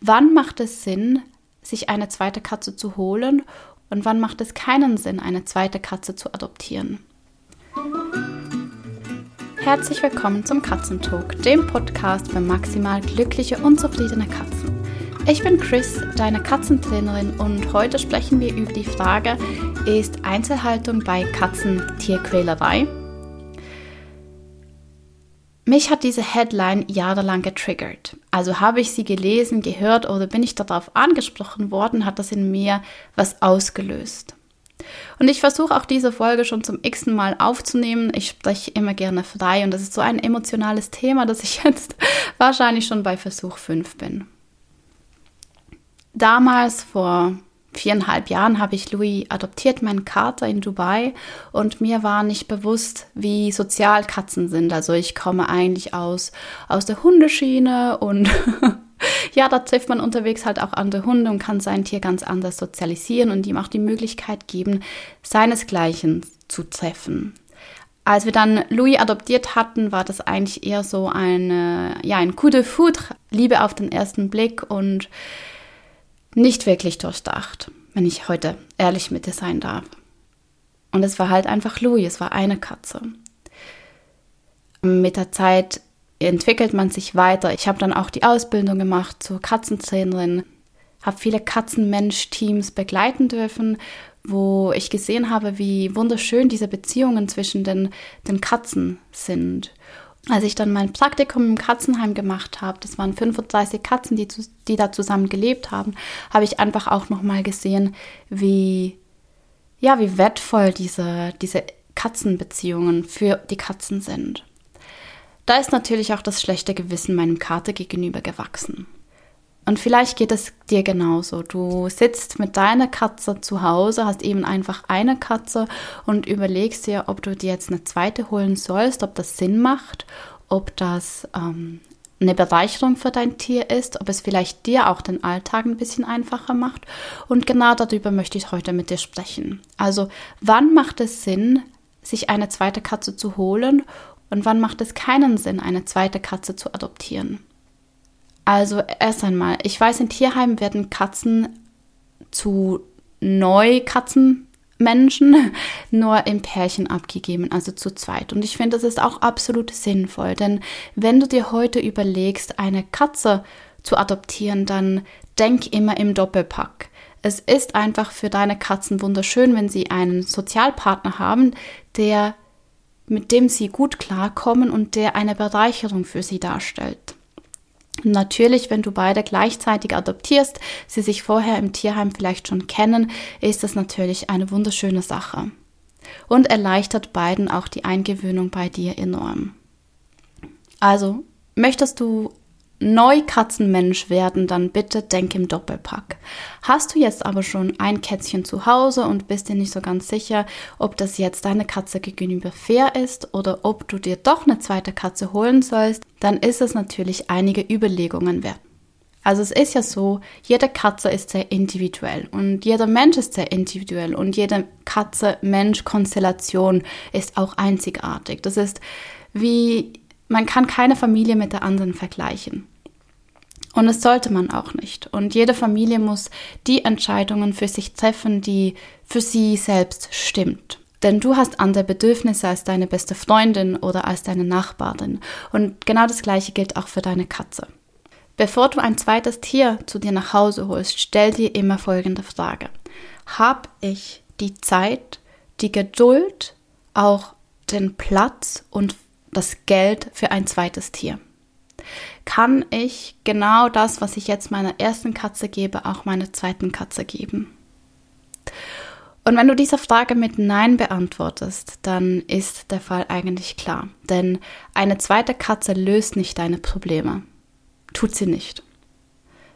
wann macht es Sinn, sich eine zweite Katze zu holen und wann macht es keinen Sinn, eine zweite Katze zu adoptieren. Herzlich willkommen zum Katzentalk, dem Podcast für maximal glückliche und zufriedene Katzen. Ich bin Chris, deine Katzentrainerin und heute sprechen wir über die Frage, ist Einzelhaltung bei Katzen Tierquälerei? Mich hat diese Headline jahrelang getriggert. Also habe ich sie gelesen, gehört oder bin ich darauf angesprochen worden, hat das in mir was ausgelöst. Und ich versuche auch diese Folge schon zum x Mal aufzunehmen. Ich spreche immer gerne frei und das ist so ein emotionales Thema, dass ich jetzt wahrscheinlich schon bei Versuch 5 bin. Damals vor viereinhalb Jahren habe ich Louis adoptiert, meinen Kater in Dubai, und mir war nicht bewusst, wie sozial Katzen sind. Also ich komme eigentlich aus, aus der Hundeschiene und ja, da trifft man unterwegs halt auch andere Hunde und kann sein Tier ganz anders sozialisieren und ihm auch die Möglichkeit geben, seinesgleichen zu treffen. Als wir dann Louis adoptiert hatten, war das eigentlich eher so eine, ja, ein Coup de foudre, Liebe auf den ersten Blick und nicht wirklich durchdacht, wenn ich heute ehrlich mit dir sein darf. Und es war halt einfach Louis, es war eine Katze. Mit der Zeit entwickelt man sich weiter. Ich habe dann auch die Ausbildung gemacht zur Katzentrainerin, habe viele Katzenmensch-Teams begleiten dürfen, wo ich gesehen habe, wie wunderschön diese Beziehungen zwischen den, den Katzen sind als ich dann mein Praktikum im Katzenheim gemacht habe, das waren 35 Katzen, die, die da zusammen gelebt haben, habe ich einfach auch nochmal gesehen, wie, ja, wie wertvoll diese, diese Katzenbeziehungen für die Katzen sind. Da ist natürlich auch das schlechte Gewissen meinem Kater gegenüber gewachsen. Und vielleicht geht es dir genauso. Du sitzt mit deiner Katze zu Hause, hast eben einfach eine Katze und überlegst dir, ob du dir jetzt eine zweite holen sollst, ob das Sinn macht, ob das ähm, eine Bereicherung für dein Tier ist, ob es vielleicht dir auch den Alltag ein bisschen einfacher macht. Und genau darüber möchte ich heute mit dir sprechen. Also, wann macht es Sinn, sich eine zweite Katze zu holen und wann macht es keinen Sinn, eine zweite Katze zu adoptieren? Also erst einmal, ich weiß, in Tierheimen werden Katzen zu Neukatzenmenschen nur im Pärchen abgegeben, also zu zweit. Und ich finde, das ist auch absolut sinnvoll, denn wenn du dir heute überlegst, eine Katze zu adoptieren, dann denk immer im Doppelpack. Es ist einfach für deine Katzen wunderschön, wenn sie einen Sozialpartner haben, der mit dem sie gut klarkommen und der eine Bereicherung für sie darstellt. Natürlich, wenn du beide gleichzeitig adoptierst, sie sich vorher im Tierheim vielleicht schon kennen, ist das natürlich eine wunderschöne Sache und erleichtert beiden auch die Eingewöhnung bei dir enorm. Also, möchtest du Neukatzenmensch werden, dann bitte denk im Doppelpack. Hast du jetzt aber schon ein Kätzchen zu Hause und bist dir nicht so ganz sicher, ob das jetzt deine Katze gegenüber fair ist oder ob du dir doch eine zweite Katze holen sollst, dann ist es natürlich einige Überlegungen wert. Also es ist ja so, jede Katze ist sehr individuell und jeder Mensch ist sehr individuell und jede Katze-Mensch-Konstellation ist auch einzigartig. Das ist wie man kann keine Familie mit der anderen vergleichen. Und das sollte man auch nicht. Und jede Familie muss die Entscheidungen für sich treffen, die für sie selbst stimmt. Denn du hast andere Bedürfnisse als deine beste Freundin oder als deine Nachbarin. Und genau das Gleiche gilt auch für deine Katze. Bevor du ein zweites Tier zu dir nach Hause holst, stell dir immer folgende Frage. Hab ich die Zeit, die Geduld, auch den Platz und das Geld für ein zweites Tier? Kann ich genau das, was ich jetzt meiner ersten Katze gebe, auch meiner zweiten Katze geben? Und wenn du diese Frage mit Nein beantwortest, dann ist der Fall eigentlich klar. Denn eine zweite Katze löst nicht deine Probleme. Tut sie nicht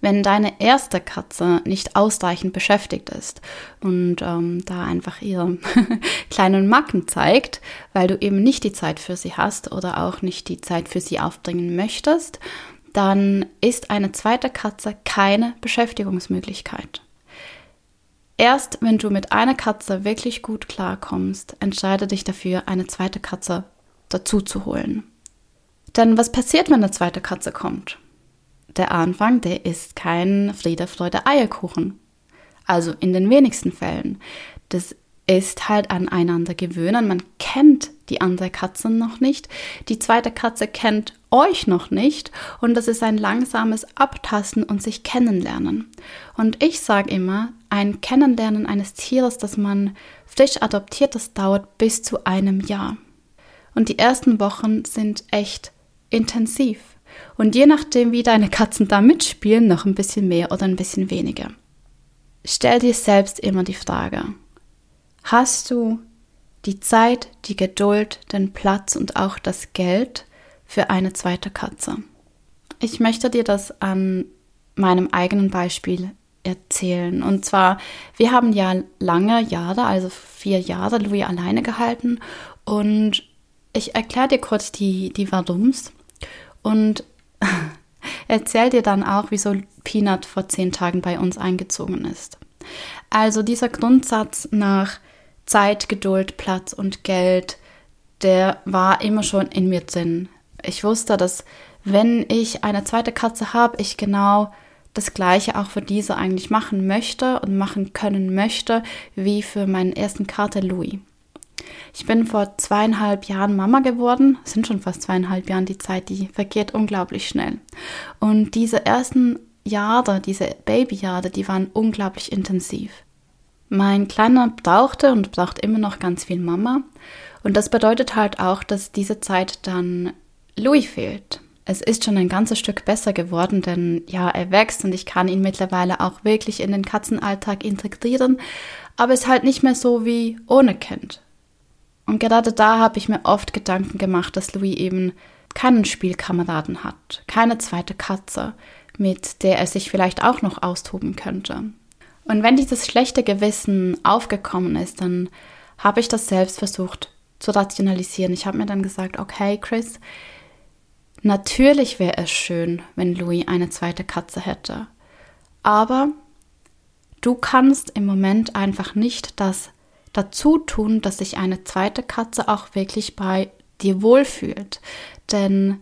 wenn deine erste Katze nicht ausreichend beschäftigt ist und ähm, da einfach ihre kleinen Macken zeigt, weil du eben nicht die Zeit für sie hast oder auch nicht die Zeit für sie aufbringen möchtest, dann ist eine zweite Katze keine Beschäftigungsmöglichkeit. Erst wenn du mit einer Katze wirklich gut klarkommst, entscheide dich dafür, eine zweite Katze dazu zu holen. Denn was passiert, wenn eine zweite Katze kommt? Der Anfang, der ist kein Friede, Freude, Eierkuchen. Also in den wenigsten Fällen. Das ist halt aneinander gewöhnen. Man kennt die andere Katze noch nicht. Die zweite Katze kennt euch noch nicht. Und das ist ein langsames Abtasten und sich kennenlernen. Und ich sage immer, ein Kennenlernen eines Tieres, das man frisch adoptiert, das dauert bis zu einem Jahr. Und die ersten Wochen sind echt intensiv. Und je nachdem, wie deine Katzen da mitspielen, noch ein bisschen mehr oder ein bisschen weniger. Stell dir selbst immer die Frage, hast du die Zeit, die Geduld, den Platz und auch das Geld für eine zweite Katze? Ich möchte dir das an meinem eigenen Beispiel erzählen. Und zwar, wir haben ja lange Jahre, also vier Jahre, Louis alleine gehalten. Und ich erkläre dir kurz die, die Warums und erzähle dir dann auch, wieso Peanut vor zehn Tagen bei uns eingezogen ist. Also dieser Grundsatz nach Zeit, Geduld, Platz und Geld, der war immer schon in mir drin. Ich wusste, dass wenn ich eine zweite Katze habe, ich genau das gleiche auch für diese eigentlich machen möchte und machen können möchte, wie für meinen ersten Kater Louis. Ich bin vor zweieinhalb Jahren Mama geworden, es sind schon fast zweieinhalb Jahre die Zeit, die vergeht unglaublich schnell. Und diese ersten Jahre, diese Babyjahre, die waren unglaublich intensiv. Mein Kleiner brauchte und braucht immer noch ganz viel Mama. Und das bedeutet halt auch, dass diese Zeit dann Louis fehlt. Es ist schon ein ganzes Stück besser geworden, denn ja, er wächst und ich kann ihn mittlerweile auch wirklich in den Katzenalltag integrieren, aber es ist halt nicht mehr so wie ohne Kind. Und gerade da habe ich mir oft Gedanken gemacht, dass Louis eben keinen Spielkameraden hat, keine zweite Katze, mit der er sich vielleicht auch noch austoben könnte. Und wenn dieses schlechte Gewissen aufgekommen ist, dann habe ich das selbst versucht zu rationalisieren. Ich habe mir dann gesagt, okay, Chris, natürlich wäre es schön, wenn Louis eine zweite Katze hätte. Aber du kannst im Moment einfach nicht das dazu tun, dass sich eine zweite Katze auch wirklich bei dir wohlfühlt. Denn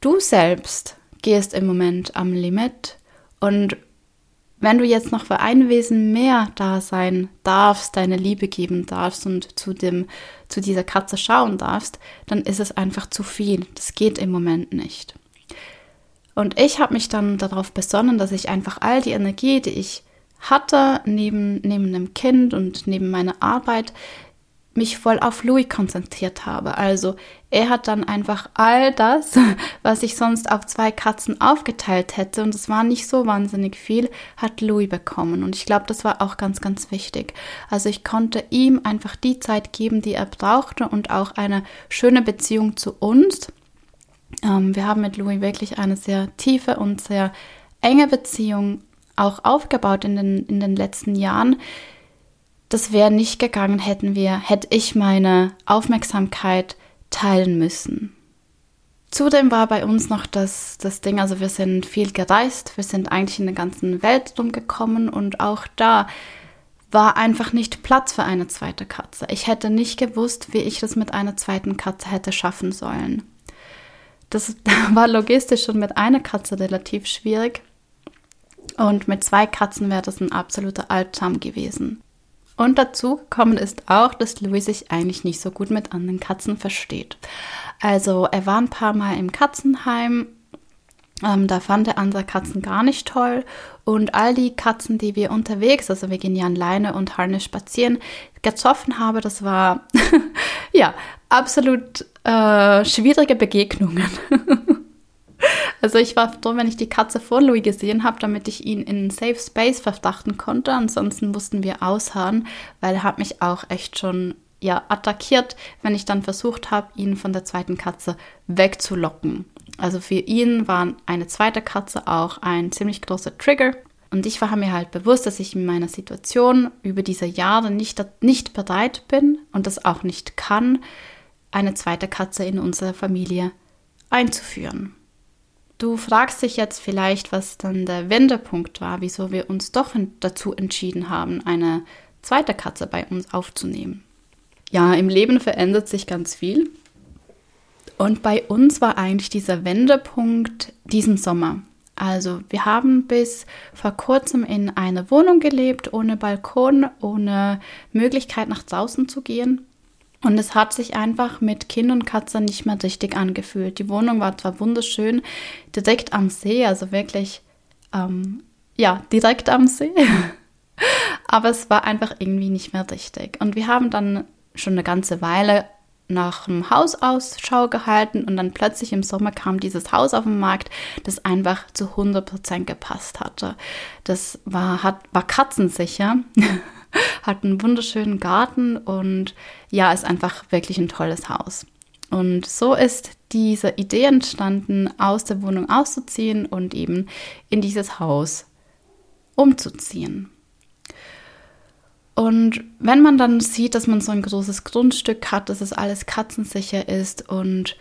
du selbst gehst im Moment am Limit und wenn du jetzt noch für ein Wesen mehr da sein darfst, deine Liebe geben darfst und zu dem, zu dieser Katze schauen darfst, dann ist es einfach zu viel. Das geht im Moment nicht. Und ich habe mich dann darauf besonnen, dass ich einfach all die Energie, die ich hatte, neben, neben einem Kind und neben meiner Arbeit, mich voll auf Louis konzentriert habe. Also er hat dann einfach all das, was ich sonst auf zwei Katzen aufgeteilt hätte, und es war nicht so wahnsinnig viel, hat Louis bekommen. Und ich glaube, das war auch ganz, ganz wichtig. Also ich konnte ihm einfach die Zeit geben, die er brauchte und auch eine schöne Beziehung zu uns. Ähm, wir haben mit Louis wirklich eine sehr tiefe und sehr enge Beziehung auch aufgebaut in den, in den letzten Jahren. Das wäre nicht gegangen, hätten wir, hätte ich meine Aufmerksamkeit teilen müssen. Zudem war bei uns noch das, das Ding, also wir sind viel gereist, wir sind eigentlich in der ganzen Welt rumgekommen und auch da war einfach nicht Platz für eine zweite Katze. Ich hätte nicht gewusst, wie ich das mit einer zweiten Katze hätte schaffen sollen. Das war logistisch schon mit einer Katze relativ schwierig. Und mit zwei Katzen wäre das ein absoluter Albtraum gewesen. Und dazu gekommen ist auch, dass Louis sich eigentlich nicht so gut mit anderen Katzen versteht. Also er war ein paar Mal im Katzenheim. Ähm, da fand er andere Katzen gar nicht toll. Und all die Katzen, die wir unterwegs, also wir gehen ja an Leine und Harnisch spazieren, getroffen habe, das war ja absolut äh, schwierige Begegnungen. Also ich war froh, wenn ich die Katze vor Louis gesehen habe, damit ich ihn in Safe Space verdachten konnte. Ansonsten mussten wir ausharren, weil er hat mich auch echt schon ja attackiert, wenn ich dann versucht habe, ihn von der zweiten Katze wegzulocken. Also für ihn war eine zweite Katze auch ein ziemlich großer Trigger. Und ich war mir halt bewusst, dass ich in meiner Situation über diese Jahre nicht, nicht bereit bin und das auch nicht kann, eine zweite Katze in unsere Familie einzuführen. Du fragst dich jetzt vielleicht, was dann der Wendepunkt war, wieso wir uns doch dazu entschieden haben, eine zweite Katze bei uns aufzunehmen. Ja, im Leben verändert sich ganz viel. Und bei uns war eigentlich dieser Wendepunkt diesen Sommer. Also wir haben bis vor kurzem in einer Wohnung gelebt, ohne Balkon, ohne Möglichkeit nach draußen zu gehen. Und es hat sich einfach mit Kind und Katze nicht mehr richtig angefühlt. Die Wohnung war zwar wunderschön, direkt am See, also wirklich, ähm, ja, direkt am See. Aber es war einfach irgendwie nicht mehr richtig. Und wir haben dann schon eine ganze Weile nach einem Haus Ausschau gehalten und dann plötzlich im Sommer kam dieses Haus auf den Markt, das einfach zu 100% gepasst hatte. Das war, hat, war katzensicher, hat einen wunderschönen Garten und ja, ist einfach wirklich ein tolles Haus. Und so ist diese Idee entstanden, aus der Wohnung auszuziehen und eben in dieses Haus umzuziehen. Und wenn man dann sieht, dass man so ein großes Grundstück hat, dass es alles katzensicher ist und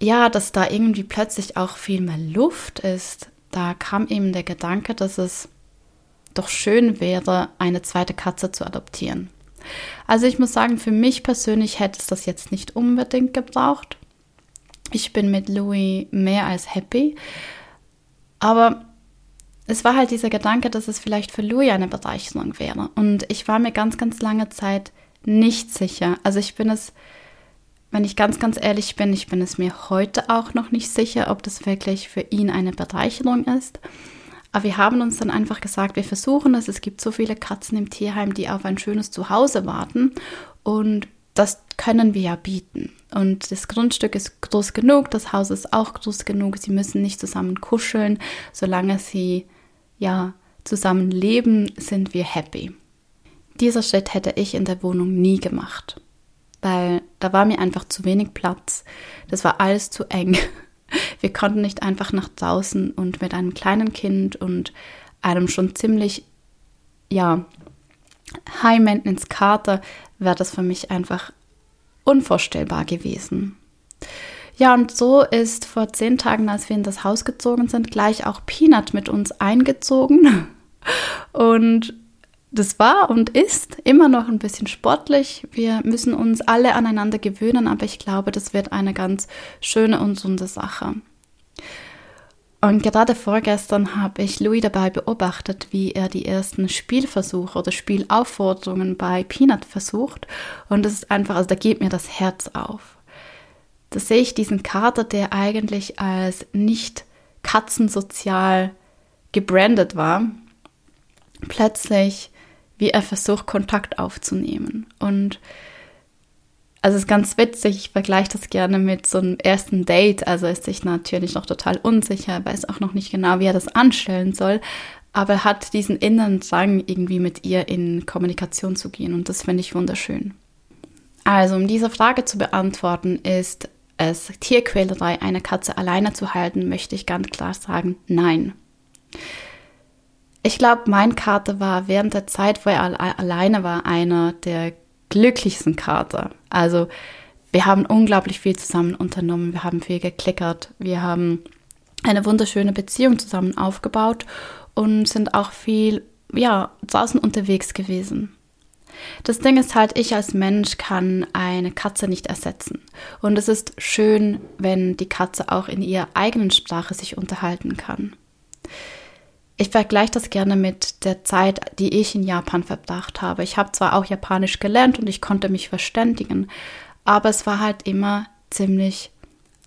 ja, dass da irgendwie plötzlich auch viel mehr Luft ist, da kam eben der Gedanke, dass es doch schön wäre, eine zweite Katze zu adoptieren. Also ich muss sagen, für mich persönlich hätte es das jetzt nicht unbedingt gebraucht. Ich bin mit Louis mehr als happy. Aber es war halt dieser Gedanke, dass es vielleicht für Louis eine Bereicherung wäre. Und ich war mir ganz, ganz lange Zeit nicht sicher. Also ich bin es, wenn ich ganz, ganz ehrlich bin, ich bin es mir heute auch noch nicht sicher, ob das wirklich für ihn eine Bereicherung ist. Aber wir haben uns dann einfach gesagt, wir versuchen es. Es gibt so viele Katzen im Tierheim, die auf ein schönes Zuhause warten. Und das können wir ja bieten. Und das Grundstück ist groß genug, das Haus ist auch groß genug. Sie müssen nicht zusammen kuscheln, solange sie ja, zusammen leben, sind wir happy. Dieser Schritt hätte ich in der Wohnung nie gemacht, weil da war mir einfach zu wenig Platz. Das war alles zu eng. Wir konnten nicht einfach nach draußen und mit einem kleinen Kind und einem schon ziemlich, ja, High-Maintenance-Kater wäre das für mich einfach unvorstellbar gewesen. Ja, und so ist vor zehn Tagen, als wir in das Haus gezogen sind, gleich auch Peanut mit uns eingezogen. Und das war und ist immer noch ein bisschen sportlich. Wir müssen uns alle aneinander gewöhnen, aber ich glaube, das wird eine ganz schöne und gesunde Sache. Und gerade vorgestern habe ich Louis dabei beobachtet, wie er die ersten Spielversuche oder Spielaufforderungen bei Peanut versucht. Und das ist einfach, also da geht mir das Herz auf. Da sehe ich diesen Kater, der eigentlich als nicht katzensozial gebrandet war, plötzlich, wie er versucht, Kontakt aufzunehmen. Und also es ist ganz witzig, ich vergleiche das gerne mit so einem ersten Date. Also ist sich natürlich noch total unsicher, weiß auch noch nicht genau, wie er das anstellen soll, aber er hat diesen inneren Drang, irgendwie mit ihr in Kommunikation zu gehen und das finde ich wunderschön. Also, um diese Frage zu beantworten, ist es Tierquälerei, eine Katze alleine zu halten, möchte ich ganz klar sagen, nein. Ich glaube, mein Kater war während der Zeit, wo er alleine war, einer der glücklichsten Kater. Also wir haben unglaublich viel zusammen unternommen, wir haben viel geklickert, wir haben eine wunderschöne Beziehung zusammen aufgebaut und sind auch viel ja, draußen unterwegs gewesen. Das Ding ist halt, ich als Mensch kann eine Katze nicht ersetzen. Und es ist schön, wenn die Katze auch in ihrer eigenen Sprache sich unterhalten kann. Ich vergleiche das gerne mit der Zeit, die ich in Japan verbracht habe. Ich habe zwar auch Japanisch gelernt und ich konnte mich verständigen, aber es war halt immer ziemlich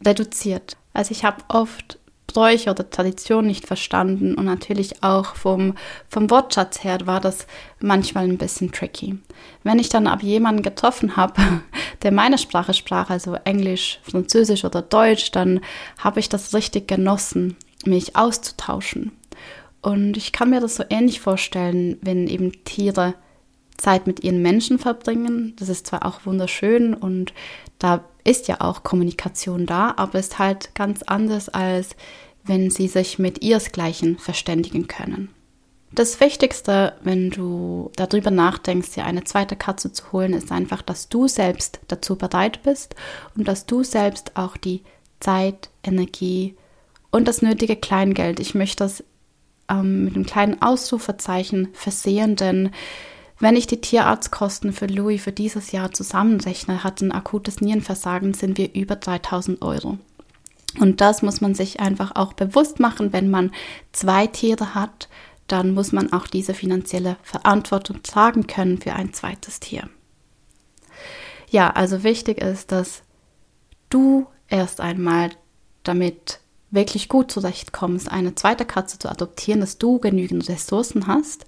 reduziert. Also ich habe oft Bräuche oder Traditionen nicht verstanden und natürlich auch vom, vom Wortschatz her war das manchmal ein bisschen tricky. Wenn ich dann aber jemanden getroffen habe, der meine Sprache sprach, also Englisch, Französisch oder Deutsch, dann habe ich das richtig genossen, mich auszutauschen. Und ich kann mir das so ähnlich vorstellen, wenn eben Tiere Zeit mit ihren Menschen verbringen. Das ist zwar auch wunderschön und da ist ja auch Kommunikation da, aber ist halt ganz anders, als wenn sie sich mit ihresgleichen verständigen können. Das Wichtigste, wenn du darüber nachdenkst, dir eine zweite Katze zu holen, ist einfach, dass du selbst dazu bereit bist und dass du selbst auch die Zeit, Energie und das nötige Kleingeld, ich möchte das ähm, mit einem kleinen Ausrufezeichen versehen, denn wenn ich die Tierarztkosten für Louis für dieses Jahr zusammenrechne, hat ein akutes Nierenversagen, sind wir über 3000 Euro. Und das muss man sich einfach auch bewusst machen, wenn man zwei Tiere hat, dann muss man auch diese finanzielle Verantwortung tragen können für ein zweites Tier. Ja, also wichtig ist, dass du erst einmal damit wirklich gut zurechtkommst, eine zweite Katze zu adoptieren, dass du genügend Ressourcen hast.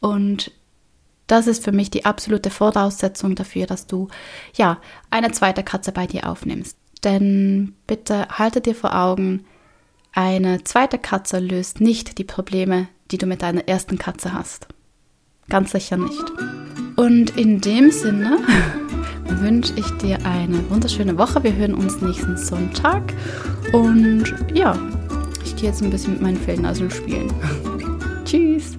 Und das ist für mich die absolute Voraussetzung dafür, dass du ja eine zweite Katze bei dir aufnimmst. Denn bitte halte dir vor Augen, eine zweite Katze löst nicht die Probleme, die du mit deiner ersten Katze hast. Ganz sicher nicht. Und in dem Sinne wünsche ich dir eine wunderschöne Woche. Wir hören uns nächsten Sonntag. Und ja, ich gehe jetzt ein bisschen mit meinen Fellnaseln spielen. Tschüss.